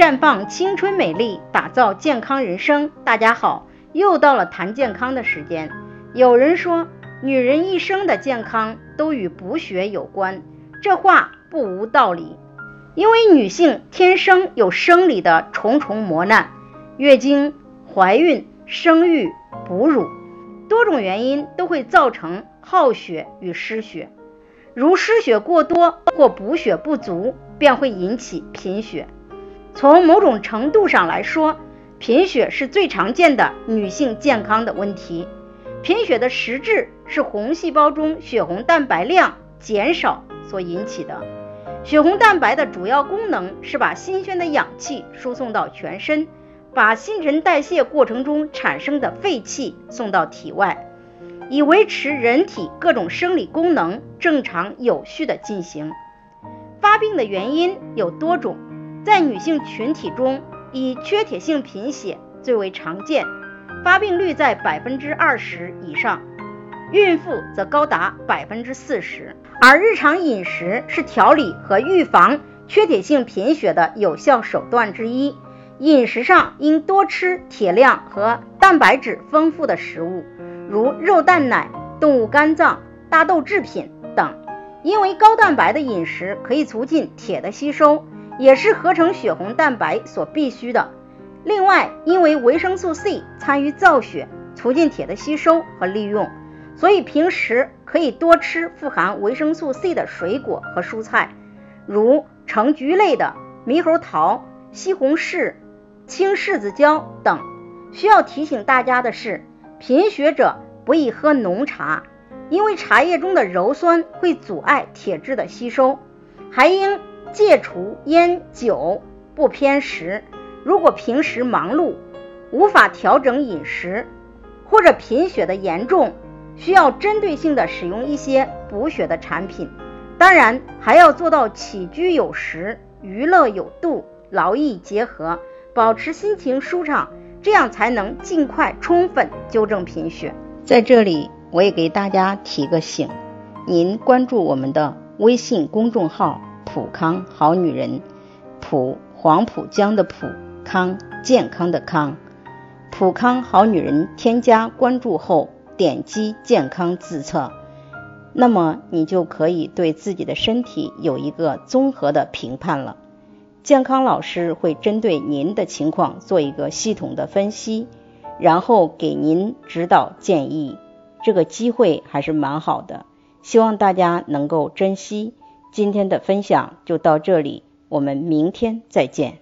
绽放青春美丽，打造健康人生。大家好，又到了谈健康的时间。有人说，女人一生的健康都与补血有关，这话不无道理。因为女性天生有生理的重重磨难，月经、怀孕、生育、哺乳，多种原因都会造成耗血与失血。如失血过多或补血不足，便会引起贫血。从某种程度上来说，贫血是最常见的女性健康的问题。贫血的实质是红细胞中血红蛋白量减少所引起的。血红蛋白的主要功能是把新鲜的氧气输送到全身，把新陈代谢过程中产生的废气送到体外，以维持人体各种生理功能正常有序的进行。发病的原因有多种。在女性群体中，以缺铁性贫血最为常见，发病率在百分之二十以上，孕妇则高达百分之四十。而日常饮食是调理和预防缺铁性贫血的有效手段之一，饮食上应多吃铁量和蛋白质丰富的食物，如肉、蛋、奶、动物肝脏、大豆制品等，因为高蛋白的饮食可以促进铁的吸收。也是合成血红蛋白所必需的。另外，因为维生素 C 参与造血，促进铁的吸收和利用，所以平时可以多吃富含维生素 C 的水果和蔬菜，如橙橘类的猕猴桃、西红柿、青柿子椒等。需要提醒大家的是，贫血者不宜喝浓茶，因为茶叶中的鞣酸会阻碍铁质的吸收，还应。戒除烟酒，不偏食。如果平时忙碌，无法调整饮食，或者贫血的严重，需要针对性的使用一些补血的产品。当然，还要做到起居有时，娱乐有度，劳逸结合，保持心情舒畅，这样才能尽快充分纠正贫血。在这里，我也给大家提个醒：您关注我们的微信公众号。普康好女人，普黄浦江的普康健康的康，普康好女人添加关注后，点击健康自测，那么你就可以对自己的身体有一个综合的评判了。健康老师会针对您的情况做一个系统的分析，然后给您指导建议。这个机会还是蛮好的，希望大家能够珍惜。今天的分享就到这里，我们明天再见。